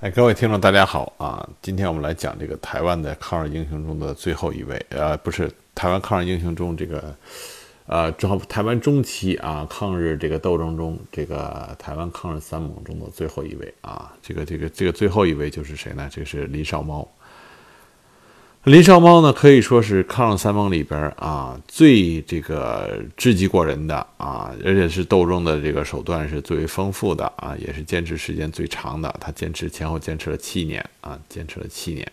哎，各位听众，大家好啊！今天我们来讲这个台湾的抗日英雄中的最后一位，呃，不是台湾抗日英雄中这个，呃，正好台湾中期啊抗日这个斗争中，这个台湾抗日三猛中的最后一位啊，这个这个这个最后一位就是谁呢？这是林少猫。林少猫呢，可以说是抗日三猛里边啊最这个智计过人的啊，而且是斗争的这个手段是最为丰富的啊，也是坚持时间最长的。他坚持前后坚持了七年啊，坚持了七年。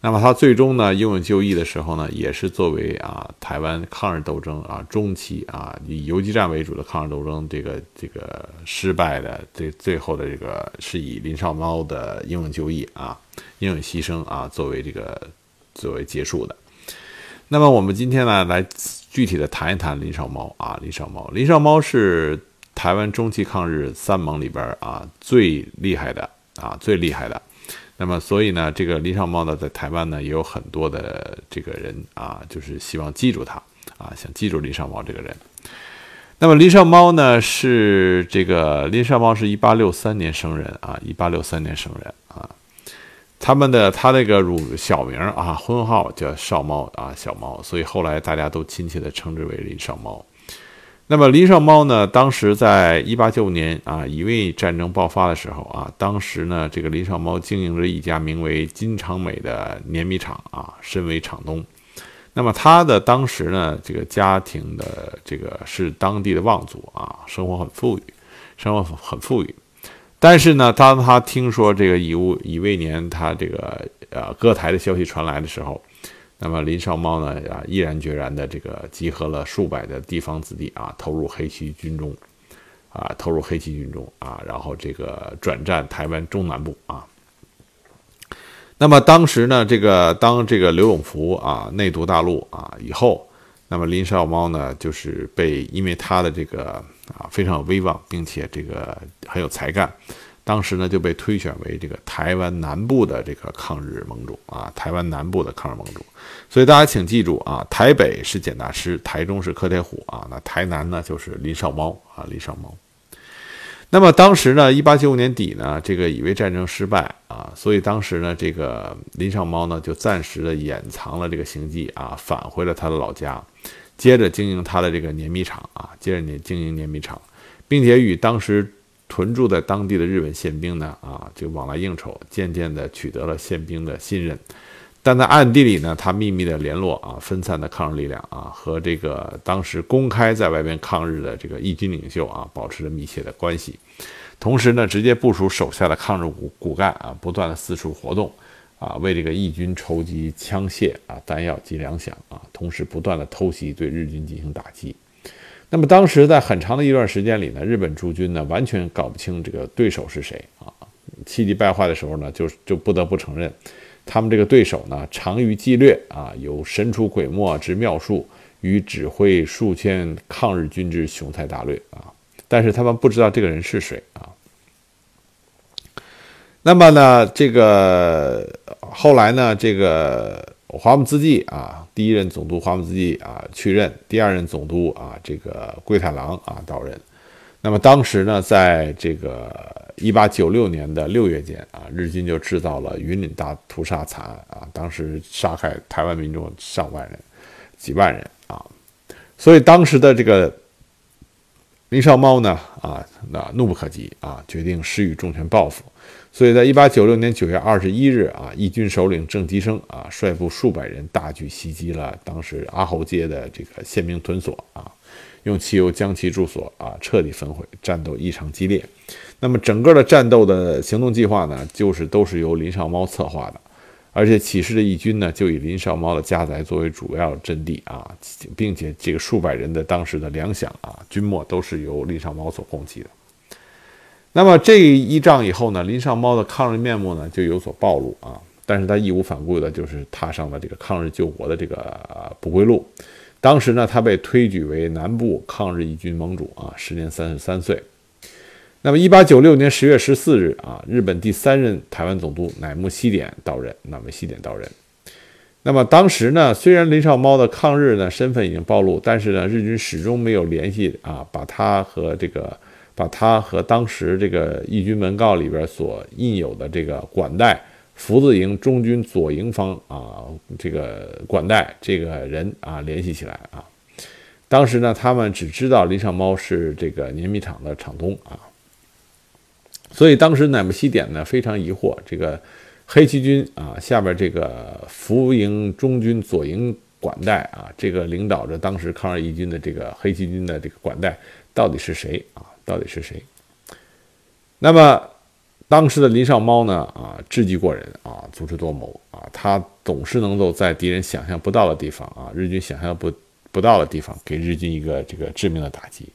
那么他最终呢，英勇就义的时候呢，也是作为啊台湾抗日斗争啊中期啊以游击战为主的抗日斗争这个这个失败的最最后的这个是以林少猫的英勇就义啊英勇牺牲啊作为这个。作为结束的，那么我们今天呢，来具体的谈一谈林少猫啊，林少猫，林少猫是台湾中期抗日三盟里边啊最厉害的啊最厉害的，那么所以呢，这个林少猫呢，在台湾呢也有很多的这个人啊，就是希望记住他啊，想记住林少猫这个人。那么林少猫呢，是这个林少猫是一八六三年生人啊，一八六三年生人。他们的他那个乳小名啊，婚号叫少猫啊，小猫，所以后来大家都亲切地称之为林少猫。那么林少猫呢，当时在一八九五年啊，乙未战争爆发的时候啊，当时呢，这个林少猫经营着一家名为金长美的碾米厂啊，身为厂东。那么他的当时呢，这个家庭的这个是当地的望族啊，生活很富裕，生活很富裕。但是呢，当他听说这个乙戊乙未年他这个呃割台的消息传来的时候，那么林少猫呢啊毅然决然的这个集合了数百的地方子弟啊，投入黑旗军中，啊投入黑旗军中啊，然后这个转战台湾中南部啊。那么当时呢，这个当这个刘永福啊内渡大陆啊以后，那么林少猫呢就是被因为他的这个。啊，非常有威望，并且这个很有才干，当时呢就被推选为这个台湾南部的这个抗日盟主啊，台湾南部的抗日盟主。所以大家请记住啊，台北是简大师，台中是柯铁虎啊，那台南呢就是林少猫啊，林少猫。那么当时呢，一八九五年底呢，这个乙未战争失败啊，所以当时呢，这个林少猫呢就暂时的掩藏了这个行迹啊，返回了他的老家。接着经营他的这个碾米厂啊，接着你经营碾米厂，并且与当时屯驻在当地的日本宪兵呢啊，就往来应酬，渐渐的取得了宪兵的信任。但在暗地里呢，他秘密的联络啊，分散的抗日力量啊，和这个当时公开在外边抗日的这个义军领袖啊，保持着密切的关系。同时呢，直接部署手下的抗日骨骨干啊，不断的四处活动。啊，为这个义军筹集枪械啊、弹药及粮饷啊，同时不断的偷袭，对日军进行打击。那么当时在很长的一段时间里呢，日本驻军呢完全搞不清这个对手是谁啊，气急败坏的时候呢，就就不得不承认，他们这个对手呢长于计略啊，有神出鬼没之妙术，与指挥数千抗日军之雄才大略啊，但是他们不知道这个人是谁啊。那么呢，这个后来呢，这个我华木资纪啊，第一任总督华木资纪啊去任，第二任总督啊，这个桂太郎啊到任。那么当时呢，在这个一八九六年的六月间啊，日军就制造了云岭大屠杀惨案啊，当时杀害台湾民众上万人、几万人啊，所以当时的这个林少猫呢啊，那怒不可及啊，决定施予重拳报复。所以在一八九六年九月二十一日啊，义军首领郑吉生啊，率部数百人大举袭击了当时阿侯街的这个宪兵屯所啊，用汽油将其住所啊彻底焚毁，战斗异常激烈。那么整个的战斗的行动计划呢，就是都是由林少猫策划的，而且起事的义军呢，就以林少猫的家宅作为主要阵地啊，并且这个数百人的当时的粮饷啊、军末都是由林少猫所供给的。那么这一仗以后呢，林少猫的抗日面目呢就有所暴露啊，但是他义无反顾的，就是踏上了这个抗日救国的这个不归路。当时呢，他被推举为南部抗日义军盟主啊，时年三十三岁。那么，一八九六年十月十四日啊，日本第三任台湾总督乃木希典到任，乃木希典到任。那么当时呢，虽然林少猫的抗日呢身份已经暴露，但是呢，日军始终没有联系啊，把他和这个。把他和当时这个义军文告里边所印有的这个管带福字营中军左营方啊，这个管带这个人啊联系起来啊。当时呢，他们只知道林上猫是这个碾米厂的厂东啊，所以当时乃木希典呢非常疑惑，这个黑旗军啊下边这个福营中军左营管带啊，这个领导着当时抗日义军的这个黑旗军的这个管带到底是谁啊？到底是谁？那么当时的林上猫呢啊，智计过人啊，足智多谋啊，他总是能够在敌人想象不到的地方啊，日军想象不。不到的地方，给日军一个这个致命的打击。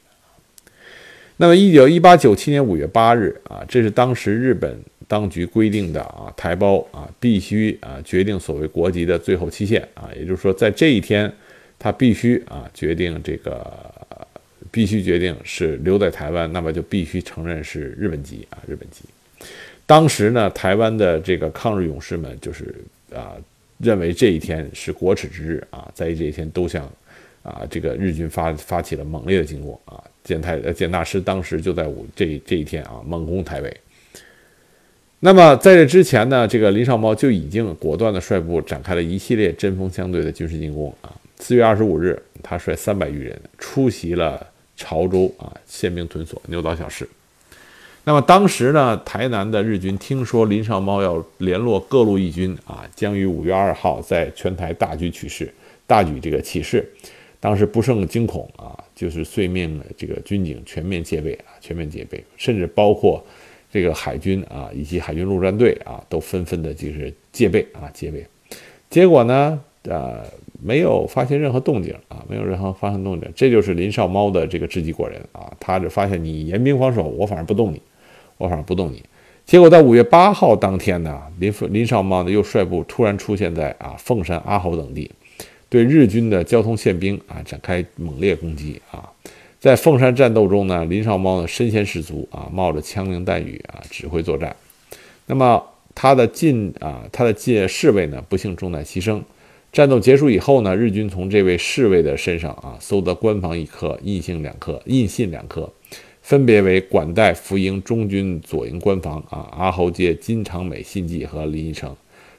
那么，一九一八九七年五月八日啊，这是当时日本当局规定的啊，台胞啊必须啊决定所谓国籍的最后期限啊，也就是说，在这一天，他必须啊决定这个必须决定是留在台湾，那么就必须承认是日本籍啊，日本籍。当时呢，台湾的这个抗日勇士们就是啊认为这一天是国耻之日啊，在这一天都向。啊，这个日军发发起了猛烈的进攻啊！简太呃简大师当时就在五这这一天啊猛攻台北。那么在这之前呢，这个林少猫就已经果断的率部展开了一系列针锋相对的军事进攻啊。四月二十五日，他率三百余人出袭了潮州啊宪兵屯所牛岛小市。那么当时呢，台南的日军听说林少猫要联络各路义军啊，将于五月二号在全台大举取势，大举这个起事。当时不胜惊恐啊，就是遂命这个军警全面戒备啊，全面戒备，甚至包括这个海军啊，以及海军陆战队啊，都纷纷的就是戒备啊，戒备。结果呢，呃，没有发现任何动静啊，没有任何发生动静。这就是林少猫的这个智计过人啊，他就发现你严兵防守，我反而不动你，我反而不动你。结果在五月八号当天呢，林林少猫呢又率部突然出现在啊凤山、阿侯等地。对日军的交通宪兵啊展开猛烈攻击啊，在凤山战斗中呢，林少猫呢身先士卒啊，冒着枪林弹雨啊指挥作战。那么他的近啊他的近侍卫呢不幸中弹牺牲。战斗结束以后呢，日军从这位侍卫的身上啊搜得官方一颗印信两颗印信两颗，分别为管带福营中军左营官房啊阿侯街金长美信记和林义成。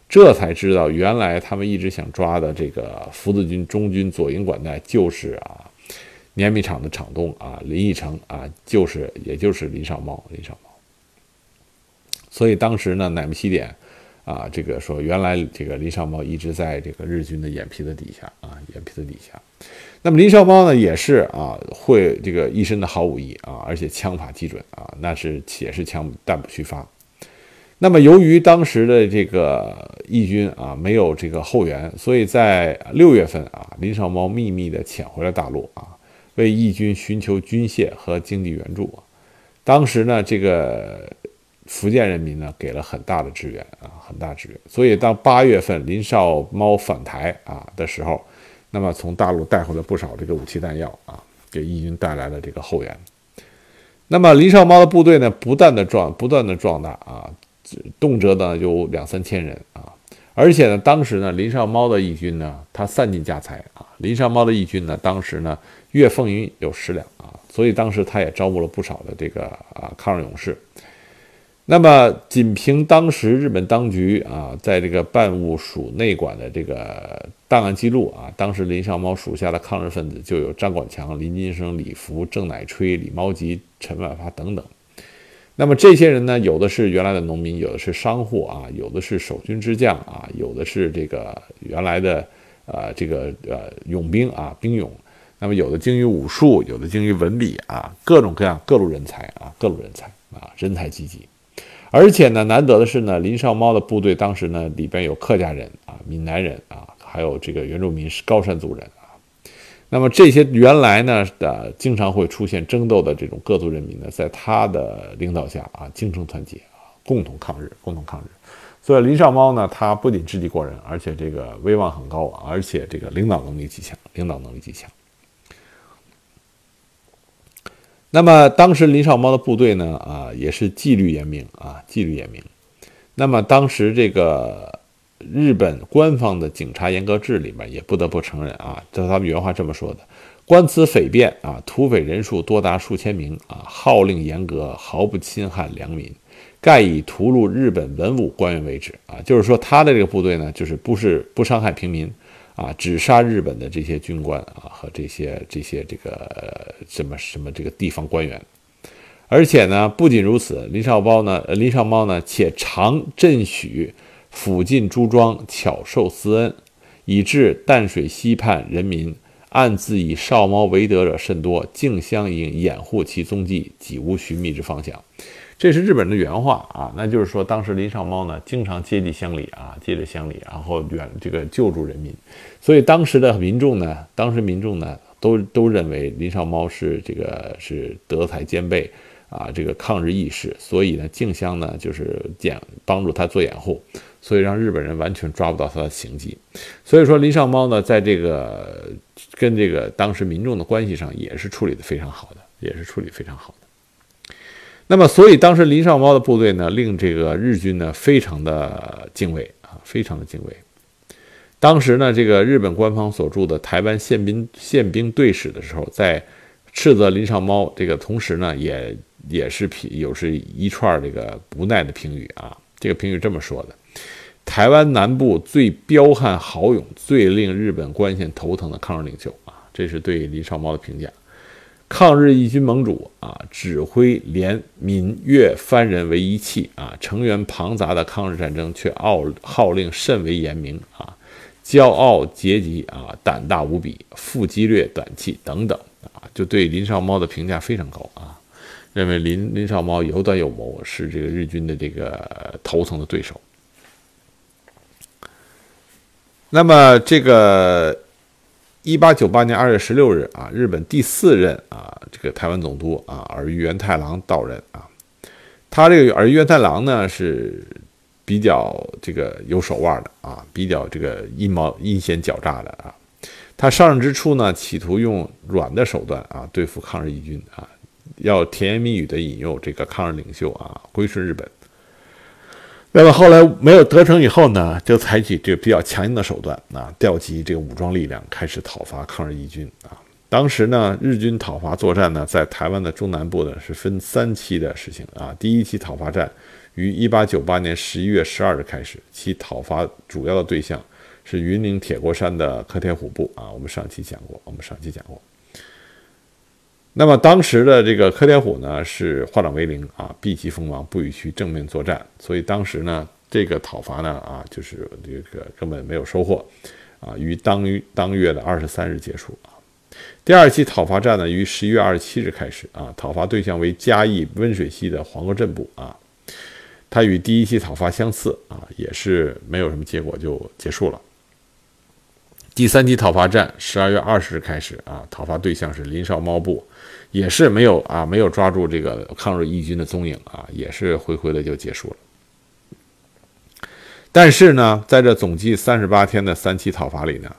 这才知道，原来他们一直想抓的这个福字军中军左营管带，就是啊，碾米厂的厂东啊，林义成啊，就是也就是林少茂，林少茂。所以当时呢，乃木希典啊，这个说原来这个林少猫一直在这个日军的眼皮子底下啊，眼皮子底下。那么林少猫呢，也是啊，会这个一身的好武艺啊，而且枪法极准啊，那是且是枪弹不虚发。那么，由于当时的这个义军啊没有这个后援，所以在六月份啊，林少猫秘密地潜回了大陆啊，为义军寻求军械和经济援助。当时呢，这个福建人民呢给了很大的支援啊，很大支援。所以，当八月份林少猫返台啊的时候，那么从大陆带回了不少这个武器弹药啊，给义军带来了这个后援。那么，林少猫的部队呢，不断的壮，不断的壮大啊。动辄呢有两三千人啊，而且呢，当时呢，林少猫的义军呢，他散尽家财啊。林少猫的义军呢，当时呢，月俸银有十两啊，所以当时他也招募了不少的这个啊抗日勇士。那么，仅凭当时日本当局啊，在这个办务署内管的这个档案记录啊，当时林少猫属下的抗日分子就有张广强、林金生、李福、郑乃吹、李茂吉、陈万发等等。那么这些人呢，有的是原来的农民，有的是商户啊，有的是守军之将啊，有的是这个原来的呃这个呃勇兵啊兵勇。那么有的精于武术，有的精于文笔啊，各种各样各路人才啊，各路人才啊，人才济济。而且呢，难得的是呢，林少猫的部队当时呢里边有客家人啊、闽南人啊，还有这个原住民是高山族人啊。那么这些原来呢，呃，经常会出现争斗的这种各族人民呢，在他的领导下啊，精诚团结啊，共同抗日，共同抗日。所以林少猫呢，他不仅智计过人，而且这个威望很高，而且这个领导能力极强，领导能力极强。那么当时林少猫的部队呢，啊，也是纪律严明啊，纪律严明。那么当时这个。日本官方的警察严格制里面也不得不承认啊，这他们原话这么说的：官此匪变啊，土匪人数多达数千名啊，号令严格，毫不侵害良民，盖以屠戮日本文武官员为止啊。就是说，他的这个部队呢，就是不是不伤害平民啊，只杀日本的这些军官啊和这些这些这个什么什么这个地方官员。而且呢，不仅如此，林少包呢，林少猫呢，且常镇许附近诸庄，巧受私恩，以致淡水西畔人民。暗自以少猫为德者甚多，竞相以掩护其踪迹，几无寻觅之方向。这是日本人的原话啊，那就是说，当时林少猫呢，经常接济乡里啊，接着乡里，然后远这个救助人民。所以当时的民众呢，当时民众呢，都都认为林少猫是这个是德才兼备啊，这个抗日义士，所以呢，竞相呢就是掩帮助他做掩护。所以让日本人完全抓不到他的行迹，所以说林少猫呢，在这个跟这个当时民众的关系上也是处理的非常好的，也是处理非常好的。那么，所以当时林少猫的部队呢，令这个日军呢非常的敬畏啊，非常的敬畏。当时呢，这个日本官方所著的台湾宪兵宪兵队史的时候，在斥责林少猫这个同时呢，也也是评有是一串这个无奈的评语啊，这个评语这么说的。台湾南部最彪悍豪勇、最令日本官县头疼的抗日领袖啊，这是对林少猫的评价。抗日义军盟主啊，指挥联闽粤番人为一气啊，成员庞杂的抗日战争却号号令甚为严明啊，骄傲节极啊，胆大无比，富激略短气等等啊，就对林少猫的评价非常高啊，认为林林少猫有短有谋，是这个日军的这个头层的对手。那么，这个一八九八年二月十六日啊，日本第四任啊这个台湾总督啊尔虞元太郎到任啊。他这个尔虞元太郎呢是比较这个有手腕的啊，比较这个阴谋阴险狡诈的啊。他上任之初呢，企图用软的手段啊对付抗日义军啊，要甜言蜜语的引诱这个抗日领袖啊归顺日本。那么后来没有得逞以后呢，就采取这个比较强硬的手段啊，调集这个武装力量，开始讨伐抗日义军啊。当时呢，日军讨伐作战呢，在台湾的中南部呢是分三期的实行啊。第一期讨伐战于一八九八年十一月十二日开始，其讨伐主要的对象是云林铁锅山的柯铁虎部啊。我们上期讲过，我们上期讲过。那么当时的这个柯铁虎呢是化整为零啊，避其锋芒，不与其正面作战，所以当时呢这个讨伐呢啊就是这个根本没有收获啊，于当于当月的二十三日结束啊。第二期讨伐战呢于十一月二十七日开始啊，讨伐对象为嘉义温水溪的黄河镇部啊，它与第一期讨伐相似啊，也是没有什么结果就结束了。第三期讨伐战十二月二十日开始啊，讨伐对象是林少猫部。也是没有啊，没有抓住这个抗日义军的踪影啊，也是灰灰的就结束了。但是呢，在这总计三十八天的三期讨伐里呢，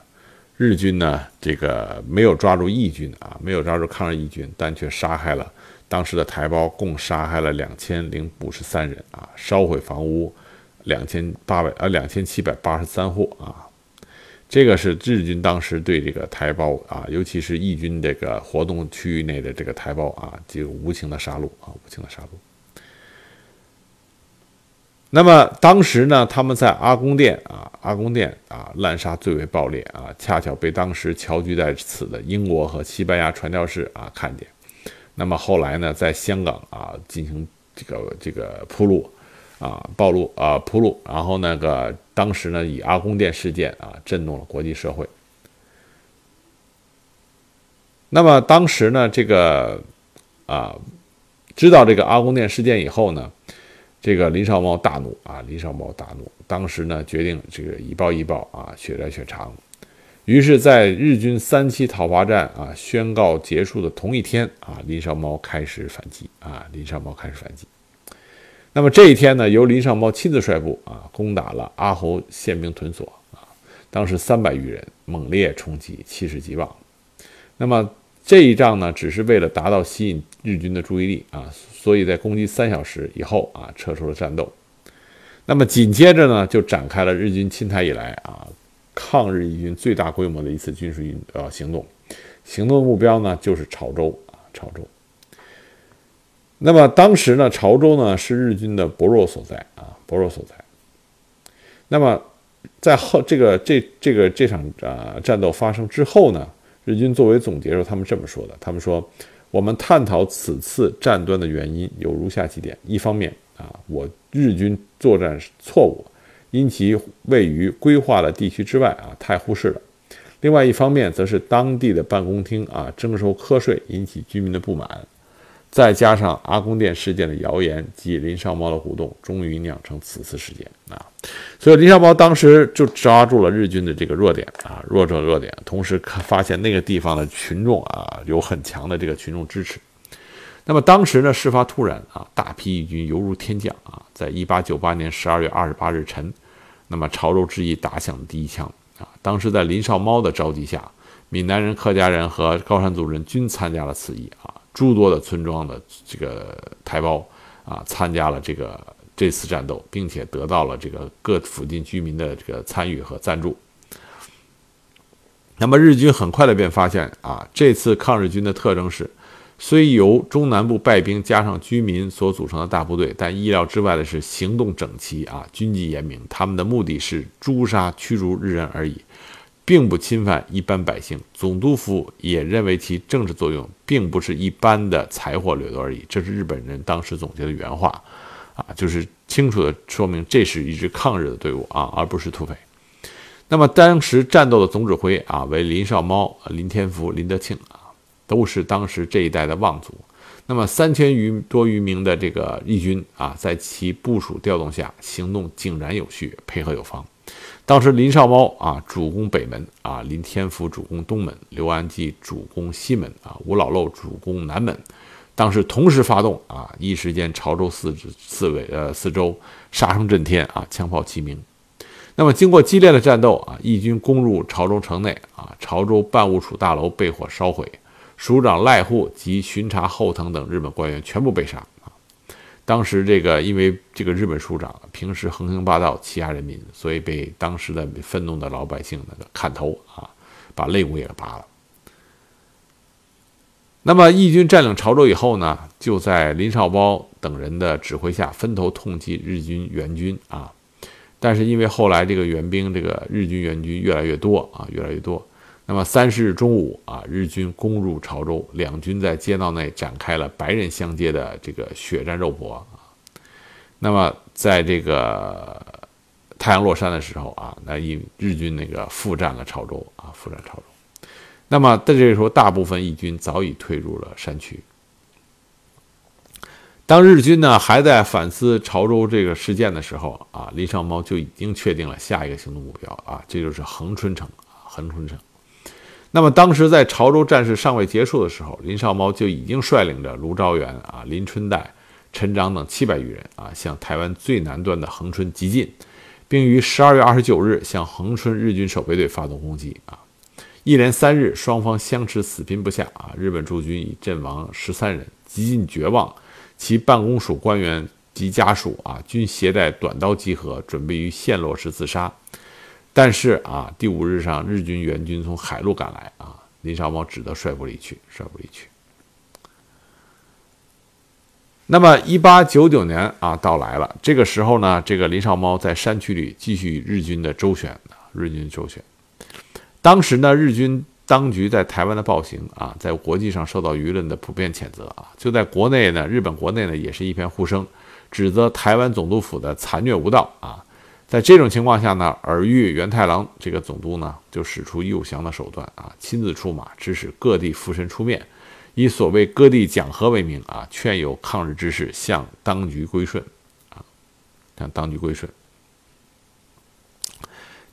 日军呢这个没有抓住义军啊，没有抓住抗日义军，但却杀害了当时的台胞，共杀害了两千零五十三人啊，烧毁房屋两千八百呃两千七百八十三户啊。这个是日军当时对这个台胞啊，尤其是义军这个活动区域内的这个台胞啊，就无情的杀戮啊，无情的杀戮。那么当时呢，他们在阿公店啊，阿公店啊，滥杀最为暴烈啊，恰巧被当时侨居在此的英国和西班牙传教士啊看见。那么后来呢，在香港啊进行这个这个铺路。啊，暴露啊，铺路，然后那个当时呢，以阿公殿事件啊，震动了国际社会。那么当时呢，这个啊，知道这个阿公殿事件以后呢，这个林少猫大怒啊，林少猫大怒，当时呢，决定这个以暴易暴啊，血债血偿。于是，在日军三期讨伐战啊宣告结束的同一天啊，林少猫开始反击啊，林少猫开始反击。那么这一天呢，由林少猫亲自率部啊，攻打了阿侯宪兵屯所啊，当时三百余人猛烈冲击，气势极旺。那么这一仗呢，只是为了达到吸引日军的注意力啊，所以在攻击三小时以后啊，撤出了战斗。那么紧接着呢，就展开了日军侵台以来啊，抗日义军最大规模的一次军事运呃行动，行动目标呢就是潮州啊，潮州。那么当时呢，潮州呢是日军的薄弱所在啊，薄弱所在。那么在后这个这这个这场啊战斗发生之后呢，日军作为总结时候，他们这么说的：他们说，我们探讨此次战端的原因有如下几点：一方面啊，我日军作战错误，因其位于规划的地区之外啊，太忽视了；另外一方面，则是当地的办公厅啊征收瞌税，引起居民的不满。再加上阿公殿事件的谣言及林少猫的互动，终于酿成此次事件啊！所以林少猫当时就抓住了日军的这个弱点啊，弱者弱点，同时发现那个地方的群众啊有很强的这个群众支持。那么当时呢，事发突然啊，大批义军犹如天降啊，在一八九八年十二月二十八日晨，那么潮州之役打响了第一枪啊！当时在林少猫的召集下，闽南人、客家人和高山族人均参加了此役啊。诸多的村庄的这个台胞啊，参加了这个这次战斗，并且得到了这个各附近居民的这个参与和赞助。那么日军很快的便发现啊，这次抗日军的特征是，虽由中南部败兵加上居民所组成的大部队，但意料之外的是行动整齐啊，军纪严明，他们的目的是诛杀驱逐日人而已。并不侵犯一般百姓，总督府也认为其政治作用并不是一般的财货掠夺而已。这是日本人当时总结的原话，啊，就是清楚的说明这是一支抗日的队伍啊，而不是土匪。那么当时战斗的总指挥啊为林少猫、林天福、林德庆啊，都是当时这一代的望族。那么三千余多余名的这个义军啊，在其部署调动下，行动井然有序，配合有方。当时林少猫啊主攻北门啊，林天福主攻东门，刘安济主攻西门啊，吴老漏主攻南门。当时同时发动啊，一时间潮州四四围呃四周杀声震天啊，枪炮齐鸣。那么经过激烈的战斗啊，义军攻入潮州城内啊，潮州办务处大楼被火烧毁，署长赖户及巡查后藤等日本官员全部被杀。当时这个因为这个日本署长平时横行霸道欺压人民，所以被当时的愤怒的老百姓那个砍头啊，把肋骨也拔了。那么义军占领潮州以后呢，就在林少包等人的指挥下分头痛击日军援军啊。但是因为后来这个援兵这个日军援军越来越多啊，越来越多。那么三十日中午啊，日军攻入潮州，两军在街道内展开了白刃相接的这个血战肉搏啊。那么在这个太阳落山的时候啊，那因日军那个复占了潮州啊，复占潮州。那么在这个时候，大部分义军早已退入了山区。当日军呢还在反思潮州这个事件的时候啊，林少猫就已经确定了下一个行动目标啊，这就是恒春城啊，恒春城。那么当时在潮州战事尚未结束的时候，林少猫就已经率领着卢昭元啊、林春代、陈长等七百余人啊，向台湾最南端的恒春急进，并于十二月二十九日向恒春日军守备队发动攻击啊。一连三日，双方相持死拼不下啊。日本驻军已阵亡十三人，极尽绝望，其办公署官员及家属啊，均携带短刀集合，准备于陷落时自杀。但是啊，第五日上，日军援军从海路赶来啊，林少猫只得率部离去，率部离去。那么，一八九九年啊，到来了。这个时候呢，这个林少猫在山区里继续与日军的周旋日军周旋。当时呢，日军当局在台湾的暴行啊，在国际上受到舆论的普遍谴责啊。就在国内呢，日本国内呢，也是一片呼声，指责台湾总督府的残虐无道啊。在这种情况下呢，耳遇元太郎这个总督呢，就使出诱降的手段啊，亲自出马，指使各地附身出面，以所谓各地讲和为名啊，劝有抗日之士向当局归顺啊，向当局归顺。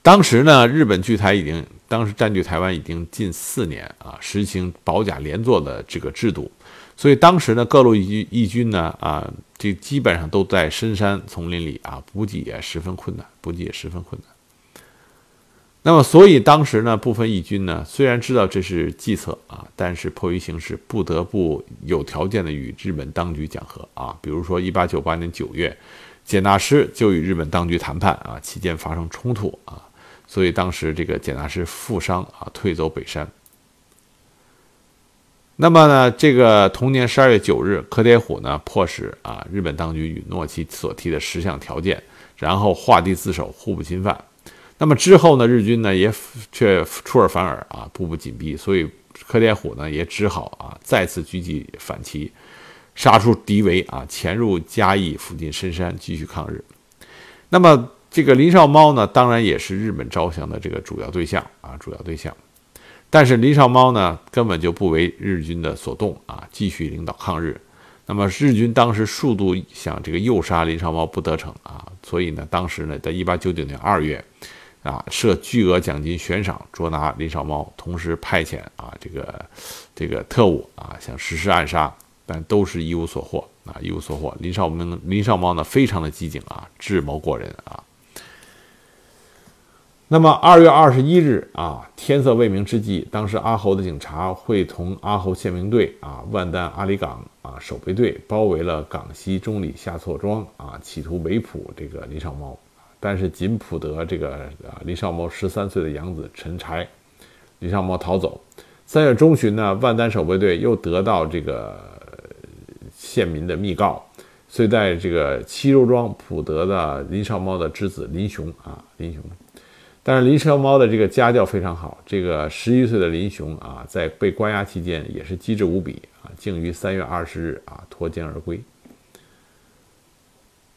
当时呢，日本据台已经，当时占据台湾已经近四年啊，实行保甲连坐的这个制度。所以当时呢，各路义军义军呢，啊，这基本上都在深山丛林里啊，补给也十分困难，补给也十分困难。那么，所以当时呢，部分义军呢，虽然知道这是计策啊，但是迫于形势，不得不有条件的与日本当局讲和啊。比如说，一八九八年九月，简大师就与日本当局谈判啊，期间发生冲突啊，所以当时这个简大师负伤啊，退走北山。那么呢，这个同年十二月九日，柯铁虎呢迫使啊日本当局允诺其所提的十项条件，然后划地自守，互不侵犯。那么之后呢，日军呢也却出尔反尔啊，步步紧逼，所以柯铁虎呢也只好啊再次举起反旗，杀出敌围啊，潜入嘉义附近深山继续抗日。那么这个林少猫呢，当然也是日本招降的这个主要对象啊，主要对象。但是林少猫呢，根本就不为日军的所动啊，继续领导抗日。那么日军当时数度想这个诱杀林少猫不得逞啊，所以呢，当时呢，在一八九九年二月，啊，设巨额奖金悬赏捉拿林少猫，同时派遣啊这个这个特务啊想实施暗杀，但都是一无所获啊，一无所获。林少明林少猫呢，非常的机警啊，智谋过人啊。那么二月二十一日啊，天色未明之际，当时阿侯的警察会同阿侯宪兵队啊、万丹阿里港啊守备队包围了港西中里下错庄啊，企图围捕这个林少猫，但是仅捕得这个啊林少猫十三岁的养子陈柴，林少猫逃走。三月中旬呢，万丹守备队又得到这个县民的密告，遂在这个七洲庄捕得的林少猫的之子林雄啊林雄。但是林少猫的这个家教非常好，这个十一岁的林雄啊，在被关押期间也是机智无比啊，竟于三月二十日啊脱监而归。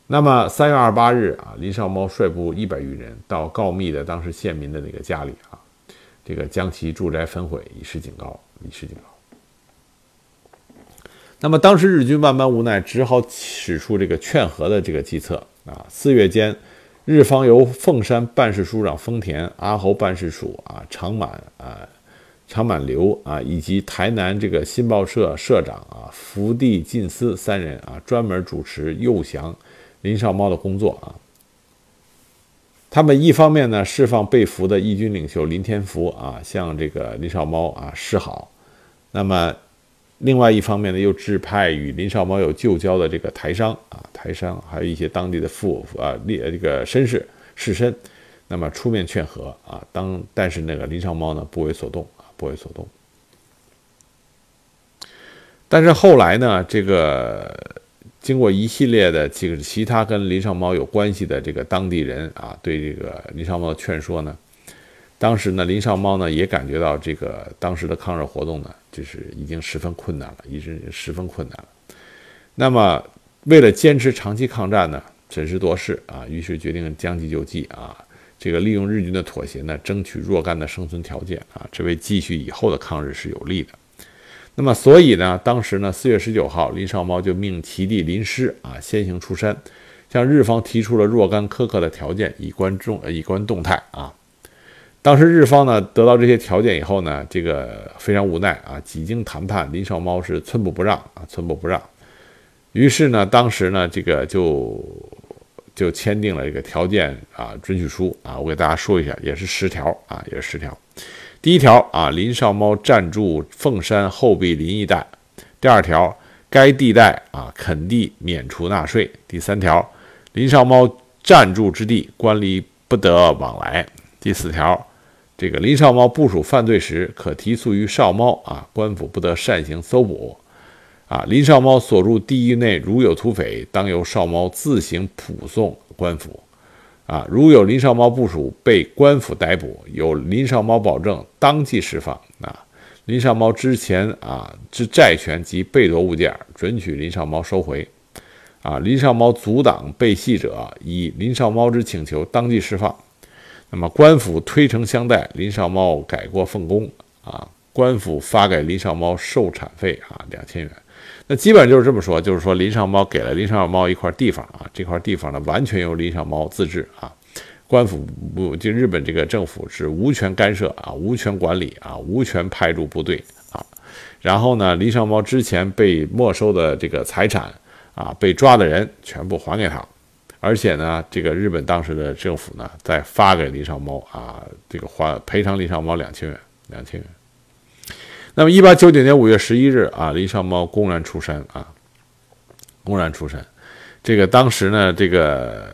那么三月二十八日啊，林少猫率部一百余人到告密的当时县民的那个家里啊，这个将其住宅焚毁，以示警告，以示警告。那么当时日军万般无奈，只好使出这个劝和的这个计策啊，四月间。日方由凤山办事署长丰田、阿侯办事署啊长满啊长满流啊，以及台南这个新报社社长啊福地进司三人啊，专门主持诱降林少猫的工作啊。他们一方面呢释放被俘的义军领袖林天福啊，向这个林少猫啊示好，那么。另外一方面呢，又指派与林少猫有旧交的这个台商啊，台商还有一些当地的富啊列这个绅士士绅，那么出面劝和啊。当但是那个林少猫呢不为所动啊，不为所动。但是后来呢，这个经过一系列的几个其他跟林少猫有关系的这个当地人啊，对这个林少猫劝说呢。当时呢，林少猫呢也感觉到这个当时的抗日活动呢，就是已经十分困难了，已经十分困难了。那么，为了坚持长期抗战呢，审时度势啊，于是决定将计就计啊，这个利用日军的妥协呢，争取若干的生存条件啊，这为继续以后的抗日是有利的。那么，所以呢，当时呢，四月十九号，林少猫就命其弟林师啊先行出山，向日方提出了若干苛刻的条件，以观众以观动态啊。当时日方呢得到这些条件以后呢，这个非常无奈啊，几经谈判，林少猫是寸步不让啊，寸步不让。于是呢，当时呢，这个就就签订了这个条件啊准许书啊，我给大家说一下，也是十条啊，也是十条。第一条啊，林少猫暂住凤山后壁林一带；第二条，该地带啊垦地免除纳税；第三条，林少猫暂住之地官吏不得往来；第四条。这个林少猫部署犯罪时，可提诉于少猫啊，官府不得擅行搜捕。啊，林少猫所入地域内如有土匪，当由少猫自行普送官府。啊，如有林少猫部署被官府逮捕，有林少猫保证当即释放。啊，林少猫之前啊之债权及被夺物件，准许林少猫收回。啊，林少猫阻挡被系者，以林少猫之请求当即释放。那么官府推诚相待，林少猫改过奉公啊，官府发给林少猫受产费啊两千元，那基本上就是这么说，就是说林少猫给了林少猫一块地方啊，这块地方呢完全由林少猫自治啊，官府不就日本这个政府是无权干涉啊，无权管理啊，无权派驻部队啊，然后呢，林少猫之前被没收的这个财产啊，被抓的人全部还给他。而且呢，这个日本当时的政府呢，再发给林少猫啊，这个花赔偿林少猫两千元，两千元。那么，一八九九年五月十一日啊，林少猫公然出山啊，公然出山。这个当时呢，这个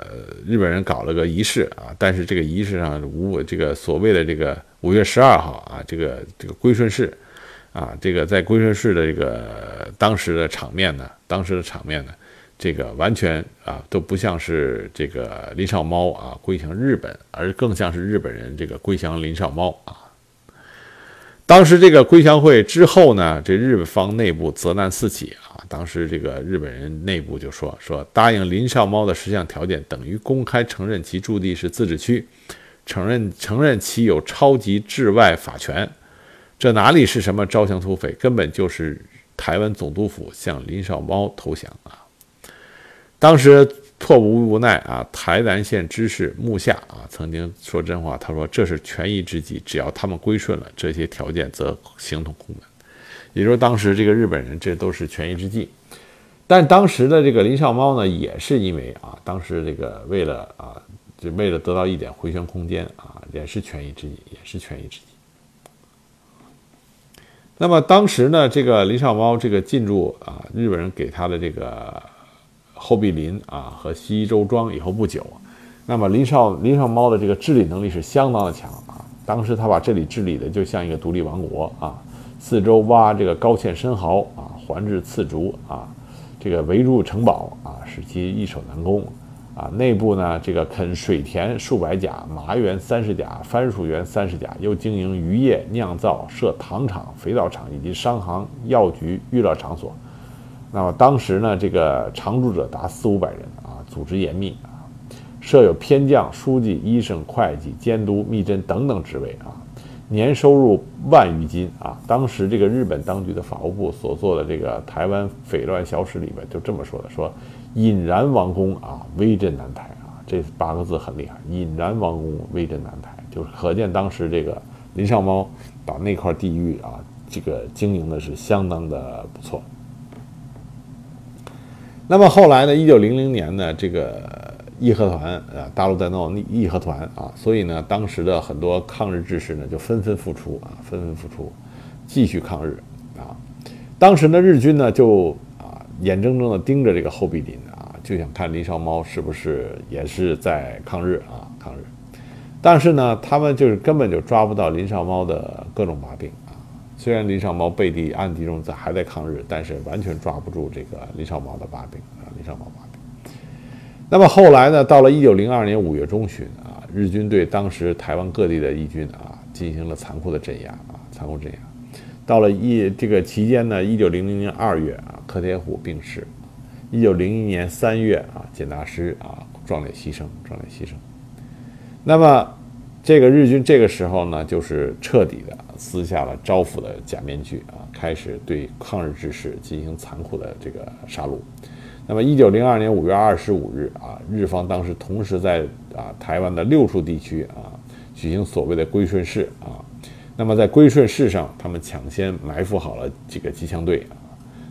日本人搞了个仪式啊，但是这个仪式上无这个所谓的这个五月十二号啊，这个这个归顺式啊，这个在归顺式的这个当时的场面呢，当时的场面呢，这个完全啊都不像是这个林少猫啊归降日本，而更像是日本人这个归降林少猫啊。当时这个归降会之后呢，这日方内部责难四起啊。当时这个日本人内部就说说答应林少猫的十项条件，等于公开承认其驻地是自治区，承认承认其有超级治外法权。这哪里是什么招降土匪，根本就是台湾总督府向林少猫投降啊！当时。迫无无奈啊！台南县知事木下啊，曾经说真话，他说这是权宜之计，只要他们归顺了，这些条件则形同空门。也就是说，当时这个日本人这都是权宜之计。但当时的这个林少猫呢，也是因为啊，当时这个为了啊，就为了得到一点回旋空间啊，也是权宜之计，也是权宜之计。那么当时呢，这个林少猫这个进驻啊，日本人给他的这个。后壁林啊和西周庄以后不久，那么林少林少猫的这个治理能力是相当的强啊。当时他把这里治理的就像一个独立王国啊，四周挖这个高嵌深壕啊，环制刺竹啊，这个围住城堡啊，使其易守难攻啊。内部呢，这个垦水田数百甲，麻园三十甲，番薯园三十甲，又经营渔业、酿造、设糖厂、肥皂厂以及商行、药局、娱乐场所。那么当时呢，这个常住者达四五百人啊，组织严密啊，设有偏将、书记、医生、会计、监督、密侦等等职位啊，年收入万余金啊。当时这个日本当局的法务部所做的这个台湾匪乱小史里面就这么说的：说引然王公啊，威震南台啊，这八个字很厉害。引然王公威震南台，就是可见当时这个林少猫把那块地域啊，这个经营的是相当的不错。那么后来呢？一九零零年呢，这个义和团啊，大陆在闹义和团啊，所以呢，当时的很多抗日志士呢，就纷纷复出啊，纷纷复出，继续抗日啊。当时呢，日军呢，就啊，眼睁睁地盯着这个后壁林啊，就想看林少猫是不是也是在抗日啊，抗日。但是呢，他们就是根本就抓不到林少猫的各种把柄。虽然林少猫背地暗地中在还在抗日，但是完全抓不住这个林少猫的把柄啊！林少猫把柄。那么后来呢？到了一九零二年五月中旬啊，日军对当时台湾各地的义军啊进行了残酷的镇压啊，残酷镇压。到了一这个期间呢，一九零零年二月啊，柯天虎病逝；一九零一年三月啊，简大师啊壮烈牺牲，壮烈牺牲。那么。这个日军这个时候呢，就是彻底的撕下了招抚的假面具啊，开始对抗日志士进行残酷的这个杀戮。那么，一九零二年五月二十五日啊，日方当时同时在啊台湾的六处地区啊举行所谓的归顺式啊。那么在归顺式上，他们抢先埋伏好了几个机枪队啊，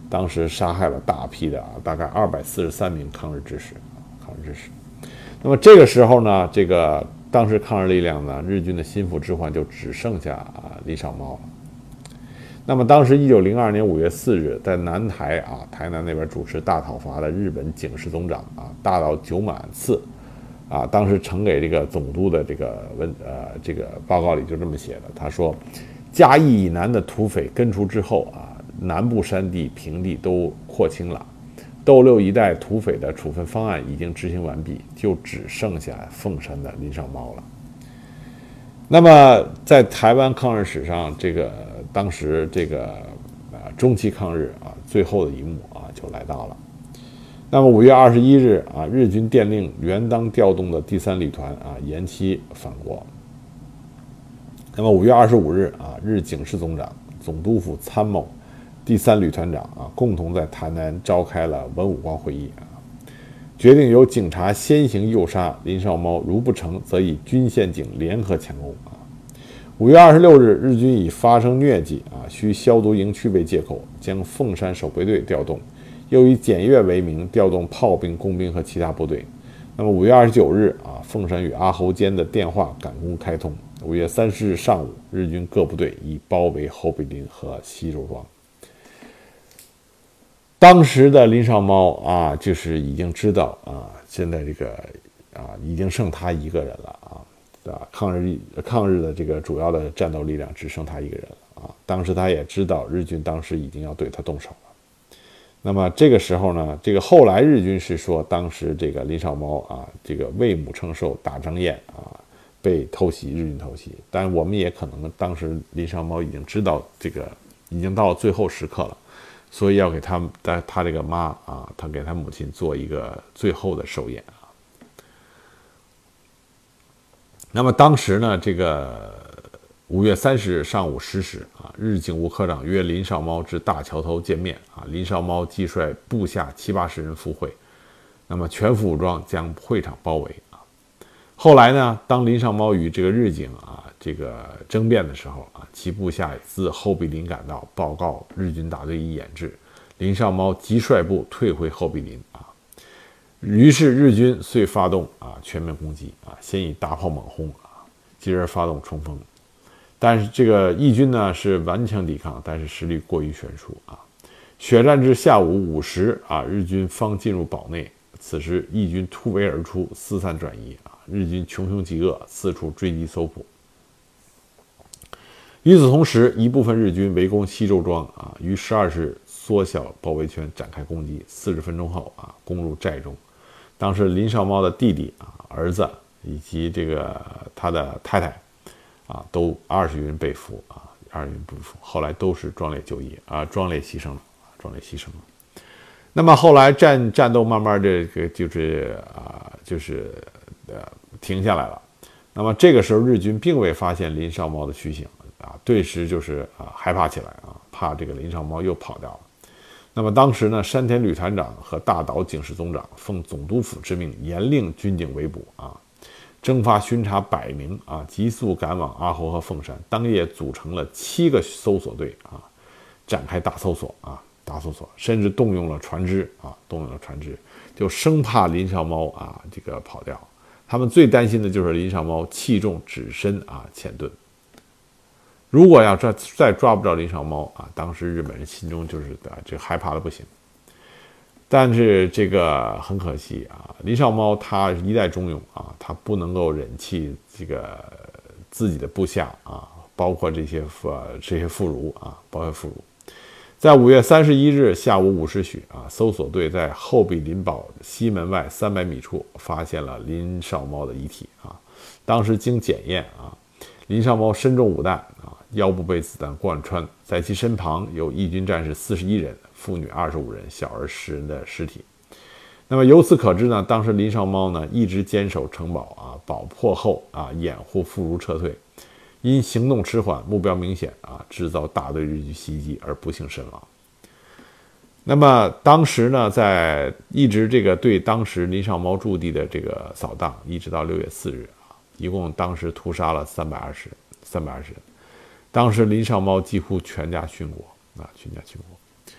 当时杀害了大批的啊，大概二百四十三名抗日志士啊，抗日志士。那么这个时候呢，这个。当时抗日力量呢，日军的心腹之患就只剩下啊李少猫了。那么当时一九零二年五月四日，在南台啊台南那边主持大讨伐的日本警视总长啊大岛久满次啊，当时呈给这个总督的这个文呃这个报告里就这么写的，他说嘉义以南的土匪根除之后啊，南部山地平地都扩清了。斗六一带土匪的处分方案已经执行完毕，就只剩下凤山的林少猫了。那么，在台湾抗日史上，这个当时这个啊中期抗日啊最后的一幕啊就来到了。那么五月二十一日啊，日军电令原当调动的第三旅团啊延期返国。那么五月二十五日啊，日警视总长、总督府参谋。第三旅团长啊，共同在台南召开了文武官会议，决定由警察先行诱杀林少猫，如不成，则以军宪警联合强攻啊。五月二十六日，日军以发生疟疾啊，需消毒营区为借口，将凤山守备队调动，又以检阅为名调动炮兵、工兵和其他部队。那么五月二十九日啊，凤山与阿侯间的电话赶工开通。五月三十日上午，日军各部队已包围后壁林和西周庄。当时的林少猫啊，就是已经知道啊，现在这个啊，已经剩他一个人了啊，啊，抗日抗日的这个主要的战斗力量只剩他一个人了啊。当时他也知道日军当时已经要对他动手了。那么这个时候呢，这个后来日军是说，当时这个林少猫啊，这个为母称寿打张燕啊，被偷袭，日军偷袭。但我们也可能当时林少猫已经知道这个已经到了最后时刻了，所以要给他他他这个妈啊，他给他母亲做一个最后的寿宴啊。那么当时呢，这个。五月三十日上午十时，啊，日警务科长约林少猫至大桥头见面，啊，林少猫即率部下七八十人赴会，那么全副武装将会场包围，啊，后来呢，当林少猫与这个日警啊这个争辩的时候，啊，其部下自后壁林赶到，报告日军大队已掩制，林少猫即率部退回后壁林，啊，于是日军遂发动啊全面攻击，啊，先以大炮猛轰，啊，继而发动冲锋。但是这个义军呢是顽强抵抗，但是实力过于悬殊啊！血战至下午五时啊，日军方进入堡内。此时义军突围而出，四散转移啊！日军穷凶极恶，四处追击搜捕。与此同时，一部分日军围攻西周庄啊，于十二时缩小包围圈，展开攻击。四十分钟后啊，攻入寨中。当时林少猫的弟弟啊、儿子以及这个他的太太。啊，都二十余人被俘啊，二十余人被俘，后来都是壮烈就义啊，壮烈牺牲了啊，壮烈牺牲了。那么后来战战斗慢慢这个就是啊，就是呃停下来了。那么这个时候日军并未发现林少猫的虚形啊，顿时就是啊害怕起来啊，怕这个林少猫又跑掉了。那么当时呢，山田旅团长和大岛警视总长奉总督府之命，严令军警围捕啊。征发巡查百名啊，急速赶往阿侯和凤山。当夜组成了七个搜索队啊，展开大搜索啊，大搜索，甚至动用了船只啊，动用了船只，就生怕林少猫啊这个跑掉。他们最担心的就是林少猫器重只身啊潜遁。如果要再再抓不着林少猫啊，当时日本人心中就是啊这害怕的不行。但是这个很可惜啊，林少猫他一代忠勇啊，他不能够忍气这个自己的部下啊，包括这些妇这些妇孺啊，包括妇孺。在五月三十一日下午五时许啊，搜索队在后壁林堡西门外三百米处发现了林少猫的遗体啊。当时经检验啊，林少猫身中五弹啊，腰部被子弹贯穿，在其身旁有义军战士四十一人。妇女二十五人，小儿十人的尸体。那么由此可知呢，当时林少猫呢一直坚守城堡啊，保破后啊，掩护妇孺撤退。因行动迟缓，目标明显啊，制造大队日军袭击而不幸身亡。那么当时呢，在一直这个对当时林少猫驻地的这个扫荡，一直到六月四日啊，一共当时屠杀了三百二十人，三百二十人。当时林少猫几乎全家殉国啊，全家殉国。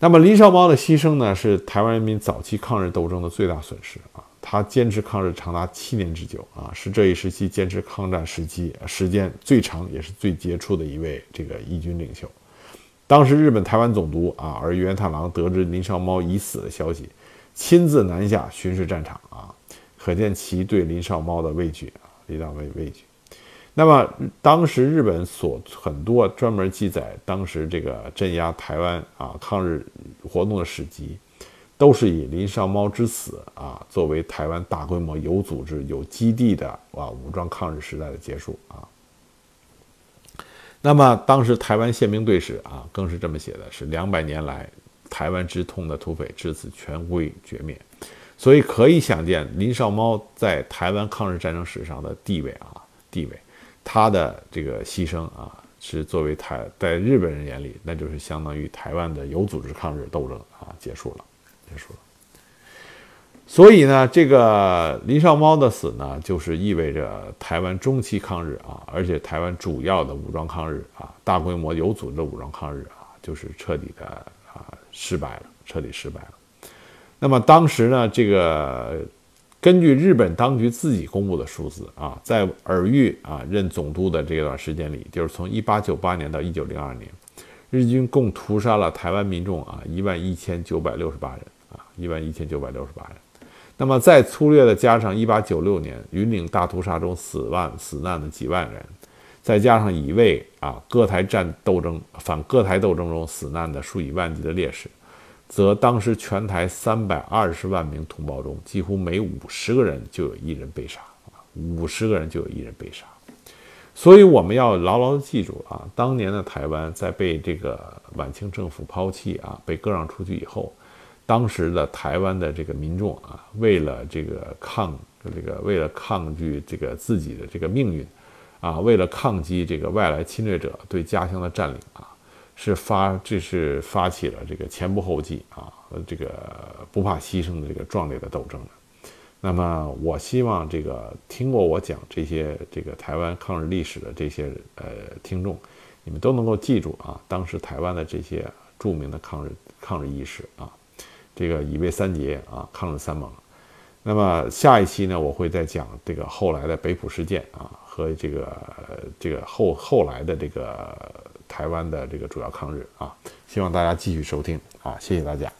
那么林少猫的牺牲呢，是台湾人民早期抗日斗争的最大损失啊！他坚持抗日长达七年之久啊，是这一时期坚持抗战时期时间最长也是最杰出的一位这个义军领袖。当时日本台湾总督啊，而源太郎得知林少猫已死的消息，亲自南下巡视战场啊，可见其对林少猫的畏惧啊，林少畏畏惧。那么，当时日本所很多专门记载当时这个镇压台湾啊抗日活动的史籍，都是以林少猫之死啊作为台湾大规模有组织、有基地的啊武装抗日时代的结束啊。那么，当时台湾宪兵队史啊更是这么写的：是两百年来台湾之痛的土匪至此全归绝灭。所以可以想见林少猫在台湾抗日战争史上的地位啊地位。他的这个牺牲啊，是作为台在日本人眼里，那就是相当于台湾的有组织抗日斗争啊结束了，结束了。所以呢，这个林少猫的死呢，就是意味着台湾中期抗日啊，而且台湾主要的武装抗日啊，大规模有组织的武装抗日啊，就是彻底的啊失败了，彻底失败了。那么当时呢，这个。根据日本当局自己公布的数字啊，在尔虞啊任总督的这段时间里，就是从1898年到1902年，日军共屠杀了台湾民众啊一万一千九百六十八人啊一万一千九百六十八人。那么再粗略的加上1896年云岭大屠杀中死万死难的几万人，再加上已为啊各台战斗争反各台斗争中死难的数以万计的烈士，则当时全台三百二十万名同胞中，几乎每五十个人就有一人被杀啊，五十个人就有一人被杀。所以我们要牢牢地记住啊，当年的台湾在被这个晚清政府抛弃啊，被割让出去以后，当时的台湾的这个民众啊，为了这个抗这个为了抗拒这个自己的这个命运。啊，为了抗击这个外来侵略者对家乡的占领啊，是发这是发起了这个前仆后继啊，和这个不怕牺牲的这个壮烈的斗争的。那么，我希望这个听过我讲这些这个台湾抗日历史的这些呃听众，你们都能够记住啊，当时台湾的这些著名的抗日抗日义士啊，这个以为三杰啊，抗日三猛。那么下一期呢，我会再讲这个后来的北浦事件啊。和这个这个后后来的这个台湾的这个主要抗日啊，希望大家继续收听啊，谢谢大家。